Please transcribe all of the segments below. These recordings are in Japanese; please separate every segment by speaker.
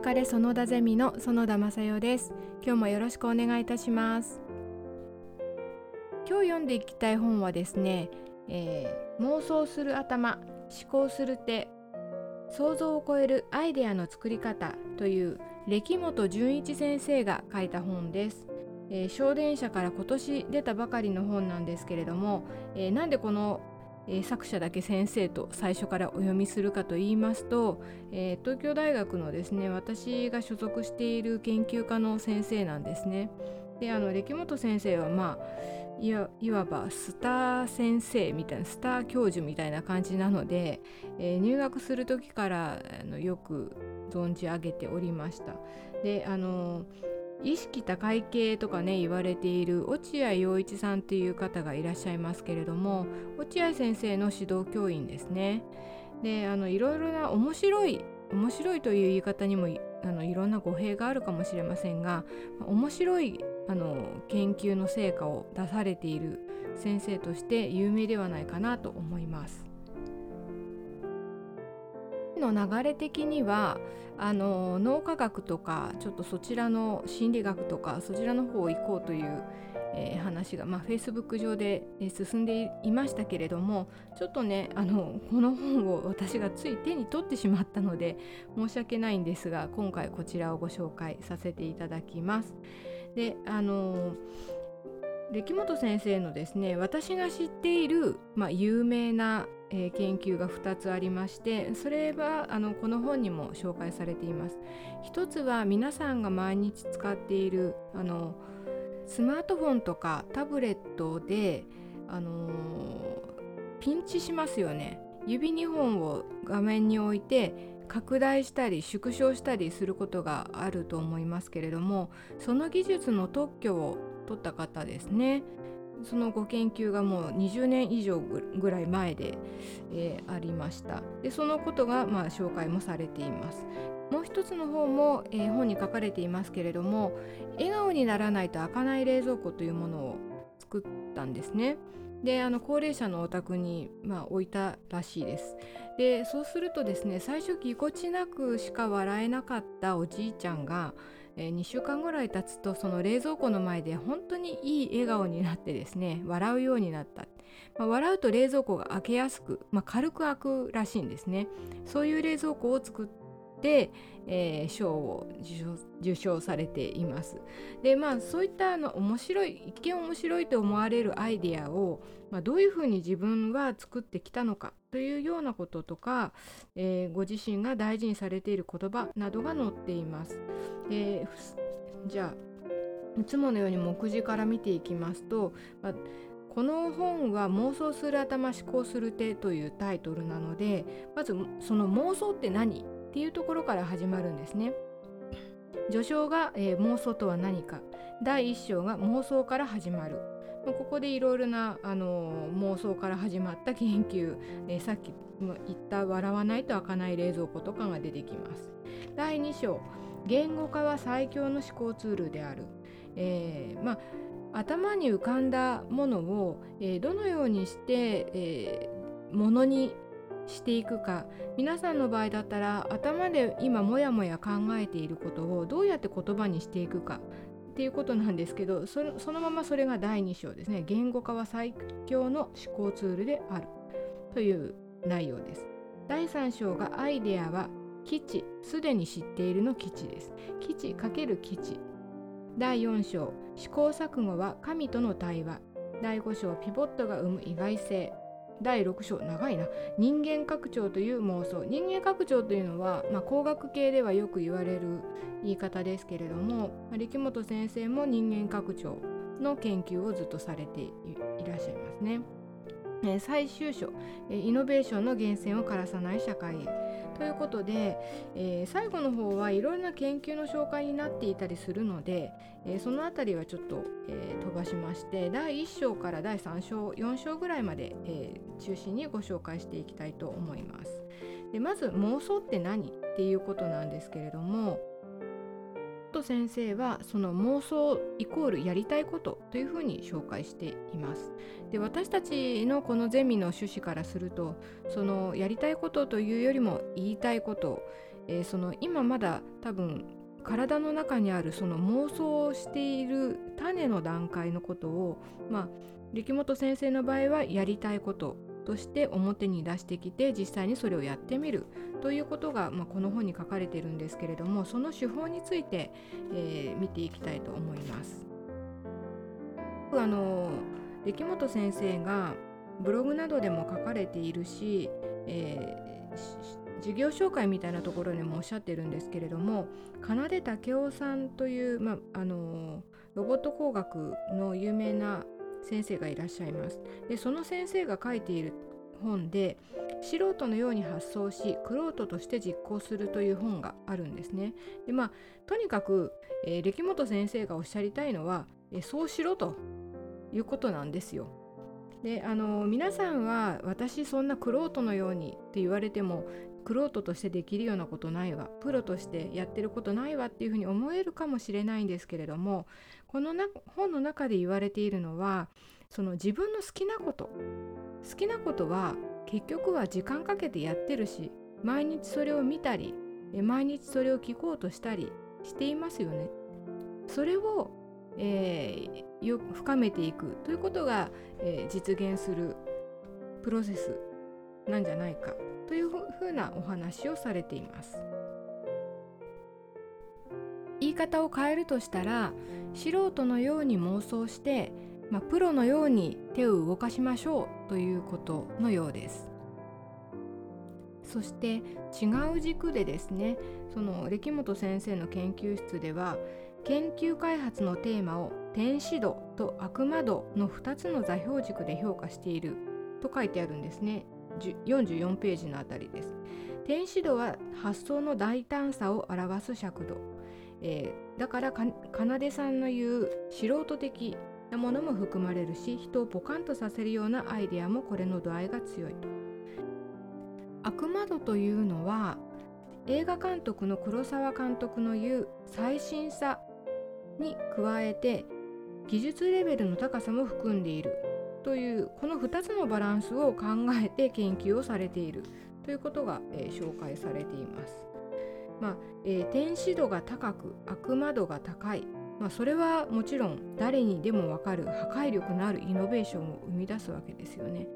Speaker 1: かれ園田ゼミの園田正代です。今日もよろしくお願いいたします。今日読んでいきたい本はですね、えー、妄想する頭思考する手想像を超えるアイデアの作り方という歴本純一先生が書いた本です。えー、小電車から今年出たばかりの本なんですけれども、えー、なんでこのえ作者だけ先生と最初からお読みするかと言いますと、えー、東京大学のですね私が所属している研究科の先生なんですね。であの歴本先生はまあいわばスター先生みたいなスター教授みたいな感じなので、えー、入学する時からあのよく存じ上げておりました。であの意識高い系とかね言われている落合陽一さんっていう方がいらっしゃいますけれども落合先生の指導教員ですね。であのいろいろな面白い面白いという言い方にもあのいろんな語弊があるかもしれませんが面白いあの研究の成果を出されている先生として有名ではないかなと思います。の流れ的にはあの脳科学とかちょっとそちらの心理学とかそちらの方行こうという、えー、話が、まあ、Facebook 上で、え進んでいましたけれどもちょっとねあのこの本を私がつい手に取ってしまったので申し訳ないんですが今回こちらをご紹介させていただきます。であの歴本先生のですね私が知っている、まあ、有名なえー、研究が2つありましてそれはあのこの本にも紹介されています。一つは皆さんが毎日使っているあのスマートフォンとかタブレットで、あのー、ピンチしますよね。指2本を画面に置いて拡大したり縮小したりすることがあると思いますけれどもその技術の特許を取った方ですね。そのご研究がもう20年以上ぐらい前で、えー、ありました。でそのことがまあ紹介もされています。もう一つの方も、えー、本に書かれていますけれども笑顔にならないと開かない冷蔵庫というものを作ったんですね。であの高齢者のお宅に、まあ、置いたらしいです。でそうするとですね最初ぎこちなくしか笑えなかったおじいちゃんがえー、2週間ぐらい経つとその冷蔵庫の前で本当にいい笑顔になってですね笑うようになった、まあ、笑うと冷蔵庫が開けやすく、まあ、軽く開くらしいんですね。そういう冷蔵庫を作っ、えー、賞を受賞されています。でまあそういったあの面白い一見面白いと思われるアイデアを、まあ、どういうふうに自分は作ってきたのかというようなこととか、えー、ご自身が大事にされている言葉などが載っています。え、じゃあいつものように目次から見ていきますと、まあこの本は妄想する頭思考する手というタイトルなのでまずその妄想って何っていうところから始まるんですね。序章が、えー、妄想とは何か。第1章が妄想から始まる。ここでいろいろな、あのー、妄想から始まった研究、えー、さっき言った笑わないと開かない冷蔵庫とかが出てきます。第2章。言語化は最強の思考ツールである、えー、まあ頭に浮かんだものを、えどのようにして、えものにしていくか。皆さんの場合だったら頭で今モヤモヤ考えていることをどうやって言葉にしていくか。っていうことなんですけどそのままそれが第2章ですね。言語化は最強の思考ツールである。という内容です。第3章がアイデアは基地。すでに知っているの基地です。基地×基地。第4章試行錯誤は神との対話。第5章ピボットが生む意外性。第6章長いな。人間拡張という妄想。人間拡張というのは、まあ、工学系ではよく言われる言い方ですけれども、まあ、力本先生も人間拡張の研究をずっとされていらっしゃいますね。え最終章、えイノベーションの源泉を枯らさない社会へ。ということで、えー、最後の方はいろいろな研究の紹介になっていたりするので、えー、その辺りはちょっと、えー、飛ばしまして第1章から第3章4章ぐらいまで、え中心にご紹介していきたいと思います。でまず妄想って何？っていうことなんですけれどもト先生はその妄想イコールやりたいことというふうに紹介しています。で私たちのこのゼミの趣旨からするとそのやりたいことというよりも言いたいこと、えー、その今まだ多分体の中にあるその妄想をしている種の段階のことをまあ力本先生の場合はやりたいこととして表に出してきて実際にそれをやってみるということが、まあ、この本に書かれているんですけれどもその手法について、えー、見ていきたいと思います。あの力本先生がブログなどでも書かれているし、えー、事業紹介みたいなところでもおっしゃってるんですけれども奏武雄さんという、まあ、あのロボット工学の有名な先生がいらっしゃいます。でその先生が書いている本で素人のように発想し玄人として実行するという本があるんですね。でまあとにかく、えー、歴本先生がおっしゃりたいのは、えー、そうしろということなんですよ。であの皆さんは私そんな玄人のようにって言われても玄人としてできるようなことないわプロとしてやってることないわっていうふうに思えるかもしれないんですけれどもこの本の中で言われているのはその自分の好きなこと好きなことは結局は時間かけてやってるし毎日それを見たり毎日それを聞こうとしたりしていますよね。それを、えー、深めていくということが、えー、実現するプロセスなんじゃないかというふうなお話をされています。言い方を変えるとしたら素人のように妄想して、まあ、プロのように手を動かしましょうということのようです。そして違う軸でですねその歴本先生の研究室では研究開発のテーマを天使度と悪魔度の2つの座標軸で評価していると書いてあるんですね。44ページのあたりです。天使度は発想の大胆さを表す尺度。え、だからかなでさんの言う素人的なものも含まれるし人をポカンとさせるようなアイデアもこれの度合いが強いと。悪魔度というのは映画監督の黒沢監督の言う最新さに加えて技術レベルの高さも含んでいるというこの2つのバランスを考えて研究をされているということが、えー、紹介されています。まあえー、天使度が高く悪魔度が高い、まあ、それはもちろん誰にでも分かる破壊力のあるイノベーションを生み出すわけですよね。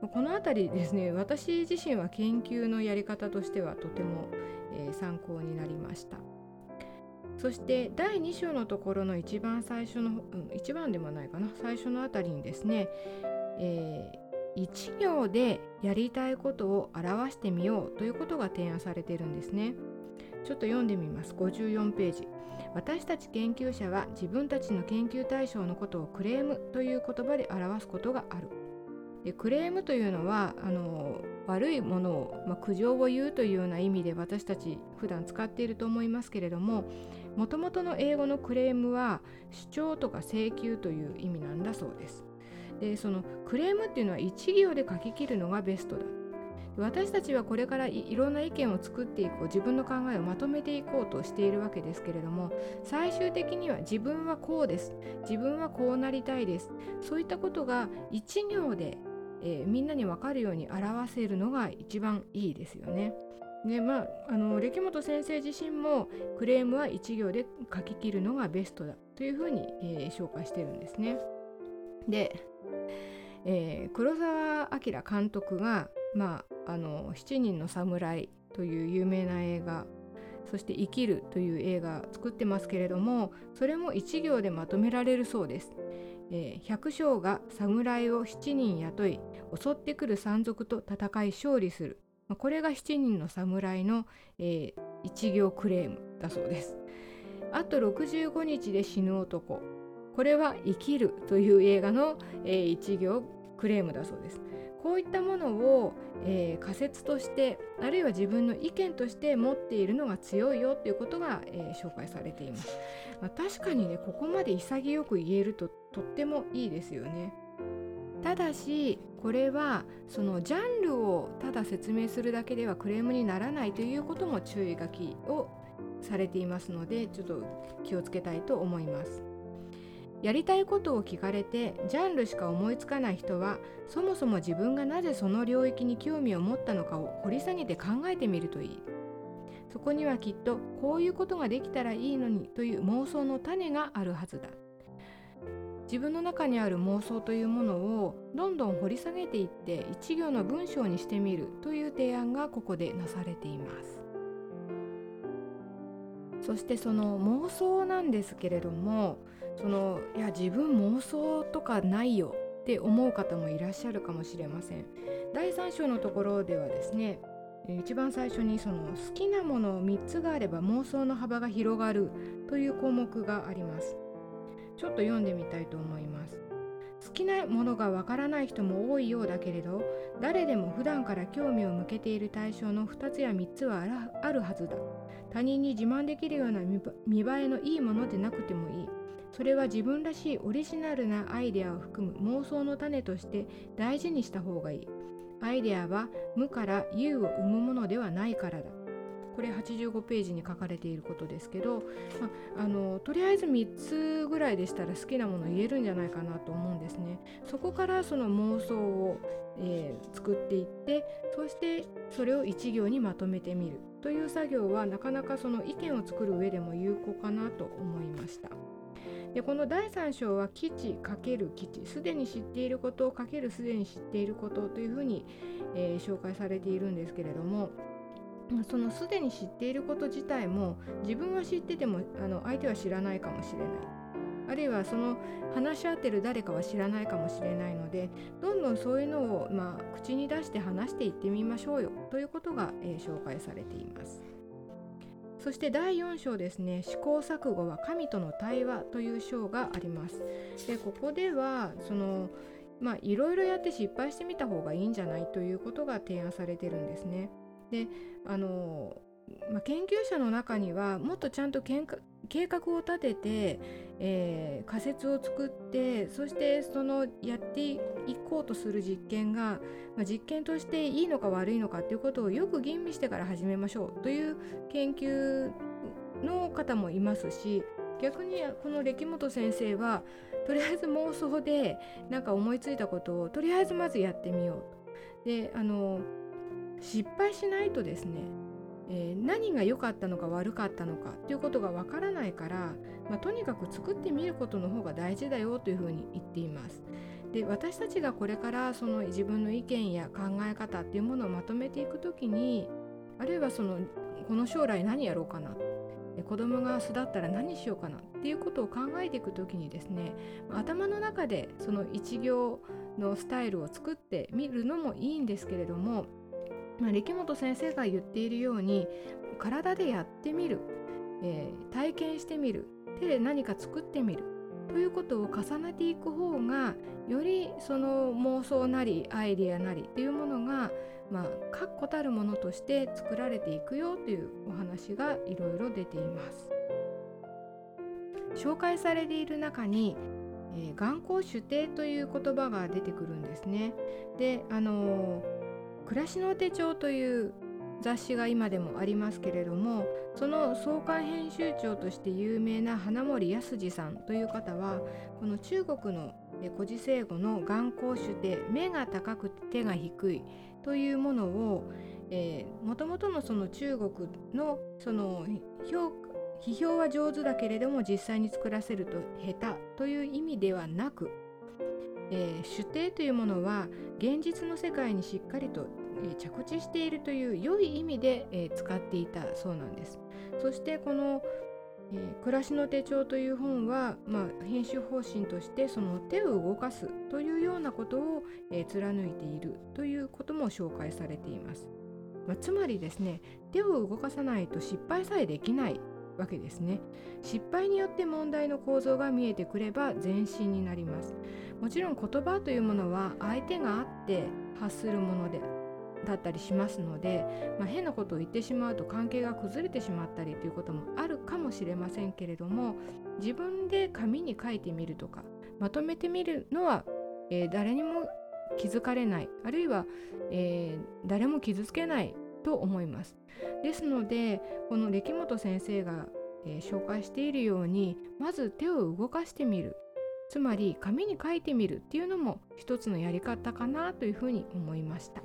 Speaker 1: この辺りですね私自身は研究のやり方としてはとても、えー、参考になりましたそして第2章のところの一番最初の、うん、一番でもないかな最初のあたりにですね、えー、1行でやりたいことを表してみようということが提案されているんですね。ちょっと読んでみます。54ページ。私たち研究者は自分たちの研究対象のことをクレームという言葉で表すことがある。でクレームというのはあの悪いものを、まあ、苦情を言うというような意味で私たち普段使っていると思いますけれどももともとの英語のクレームは主張とか請求という意味なんだそうです。でそのクレームっていうのは1行で書き切るのがベストだ。私たちはこれからいろんな意見を作っていこう自分の考えをまとめていこうとしているわけですけれども最終的には自分はこうです自分はこうなりたいですそういったことが一行で、えー、みんなに分かるように表せるのが一番いいですよね。でまあ、あの歴本先生自身もクレームは1行で書き切るのがベストだというふうに、えー、紹介してるんですね。で、えー、黒澤明監督が、まあ、あの7人の侍という有名な映画そして生きるという映画作ってますけれどもそれも1行でまとめられるそうです、えー、百姓が侍を7人雇い襲ってくる山賊と戦い勝利する。これが7人の侍の、えー、1行クレームだそうです。あと65日で死ぬ男。これは生きるという映画の、えー、1行クレームだそうです。こういったものを、えー、仮説としてあるいは自分の意見として持っているのが強いよということが、えー、紹介されています、まあ、確かにねここまで潔く言えるととってもいいですよね。ただしこれはそのジャンルをただ説明するだけではクレームにならないということも注意書きをされていますのでちょっと気をつけたいと思います。やりたいことを聞かれてジャンルしか思いつかない人はそもそも自分がなぜその領域に興味を持ったのかを掘り下げて考えてみるといい。そこにはきっとこういうことができたらいいのにという妄想の種があるはずだ。自分の中にある妄想というものをどんどん掘り下げていって一行の文章にしてみるという提案がここでなされています。そしてその妄想なんですけれどもそのいや自分妄想とかないよって思う方もいらっしゃるかもしれません。第3章のところではですね一番最初にその好きなもの3つがあれば妄想の幅が広がるという項目があります。ちょっと読んでみたいと思います。好きなものがわからない人も多いようだけれど誰でも普段から興味を向けている対象の2つや3つはあるはずだ。他人に自慢できるような見栄えのいいものでなくてもいい。それは自分らしいオリジナルなアイデアを含む妄想の種として大事にした方がいいアイデアは無から有を生むものではないからだこれ85ページに書かれていることですけど、まあのとりあえず3つぐらいでしたら好きなもの言えるんじゃないかなと思うんですね。そこからその妄想を、えー、作っていってそしてそれを1行にまとめてみるという作業はなかなかその意見を作る上でも有効かなと思いました。でこの第3章は基地×基地。すでに知っていることをかけるすでに知っていることというふうに、えー、紹介されているんですけれどもそのすでに知っていること自体も自分は知っててもあの相手は知らないかもしれない。あるいはその話し合ってる誰かは知らないかもしれないのでどんどんそういうのを、まあ、口に出して話していってみましょうよということが、えー、紹介されています。そして第4章ですね。試行錯誤は神との対話という章があります。でここではそのまあいろいろやって失敗してみた方がいいんじゃないということが提案されてるんですね。であの、まあ、研究者の中にはもっとちゃんと計画を立てて、えー、仮説を作ってそしてそのやっていこうとする実験が、まあ、実験としていいのか悪いのかっていうことをよく吟味してから始めましょうという研究の方もいますし逆にこの歴本先生はとりあえず妄想でなんか思いついたことをとりあえずまずやってみようと。であの失敗しないとですね、えー、何が良かったのか悪かったのかということがわからないから、まあ、とにかく作ってみることの方が大事だよというふうに言っています。で私たちがこれからその自分の意見や考え方っていうものをまとめていく時にあるいはそのこの将来何やろうかな子供が巣立ったら何しようかなっていうことを考えていく時にですね頭の中でその一行のスタイルを作ってみるのもいいんですけれどもまあ、力本先生が言っているように体でやってみる、えー、体験してみる手で何か作ってみるということを重ねていく方がよりその妄想なりアイデアなりっていうものがまあ確固たるものとして作られていくよというお話がいろいろ出ています。紹介されている中にえー、眼光主定という言葉が出てくるんですね。であのー暮らしの手帳という雑誌が今でもありますけれどもその創刊編集長として有名な花森康二さんという方はこの中国の古事成語の眼光主で目が高く手が低いというものをもともとのその中国のその評批評は上手だけれども実際に作らせると下手という意味ではなくえー、主体というものは現実の世界にしっかりと、えー、着地しているという良い意味で、えー、使っていたそうなんです。そしてこの、え暮らしの手帳という本は、まあ、編集方針としてその手を動かすというようなことを、え貫いているということも紹介されています、まあ、つまりですね手を動かさないと失敗さえできないわけですね。失敗によって問題の構造が見えてくれば前進になります。もちろん言葉というものは相手があって発するものでだったりしますので、まあ、変なことを言ってしまうと関係が崩れてしまったりということもあるかもしれませんけれども自分で紙に書いてみるとかまとめてみるのは、えー、誰にも気づかれない。あるいは、えー、誰も傷つけないと思います。ですのでこの歴本先生が、えー、紹介しているようにまず手を動かしてみるつまり紙に書いてみるっていうのも一つのやり方かなというふうに思いました。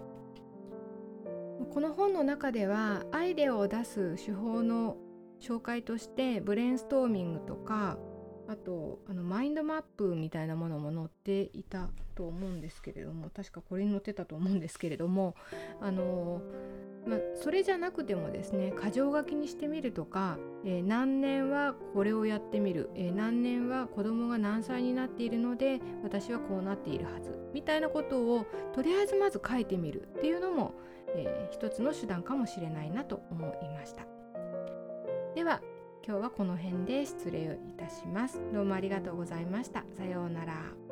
Speaker 1: この本の中ではアイデアを出す手法の紹介としてブレインストーミングとかあとあのマインドマップみたいなものも載っていたと思うんですけれども確かこれに載ってたと思うんですけれどもあのま、それじゃなくてもですね箇条書きにしてみるとか、えー、何年はこれをやってみる、えー、何年は子供が何歳になっているので私はこうなっているはずみたいなことをとりあえずまず書いてみるっていうのも、えー、一つの手段かもしれないなと思いました。では今日はこの辺で失礼をいたします。どうもありがとうございました。さようなら。